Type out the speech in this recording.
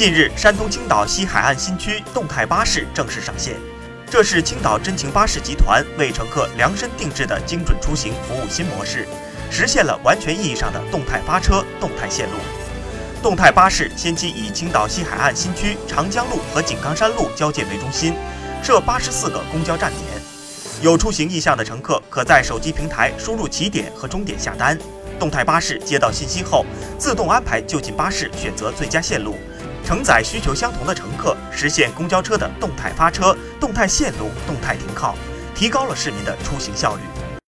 近日，山东青岛西海岸新区动态巴士正式上线。这是青岛真情巴士集团为乘客量身定制的精准出行服务新模式，实现了完全意义上的动态发车、动态线路。动态巴士先期以青岛西海岸新区长江路和井冈山路交界为中心，设八十四个公交站点。有出行意向的乘客可在手机平台输入起点和终点下单，动态巴士接到信息后，自动安排就近巴士选择最佳线路。承载需求相同的乘客，实现公交车的动态发车、动态线路、动态停靠，提高了市民的出行效率。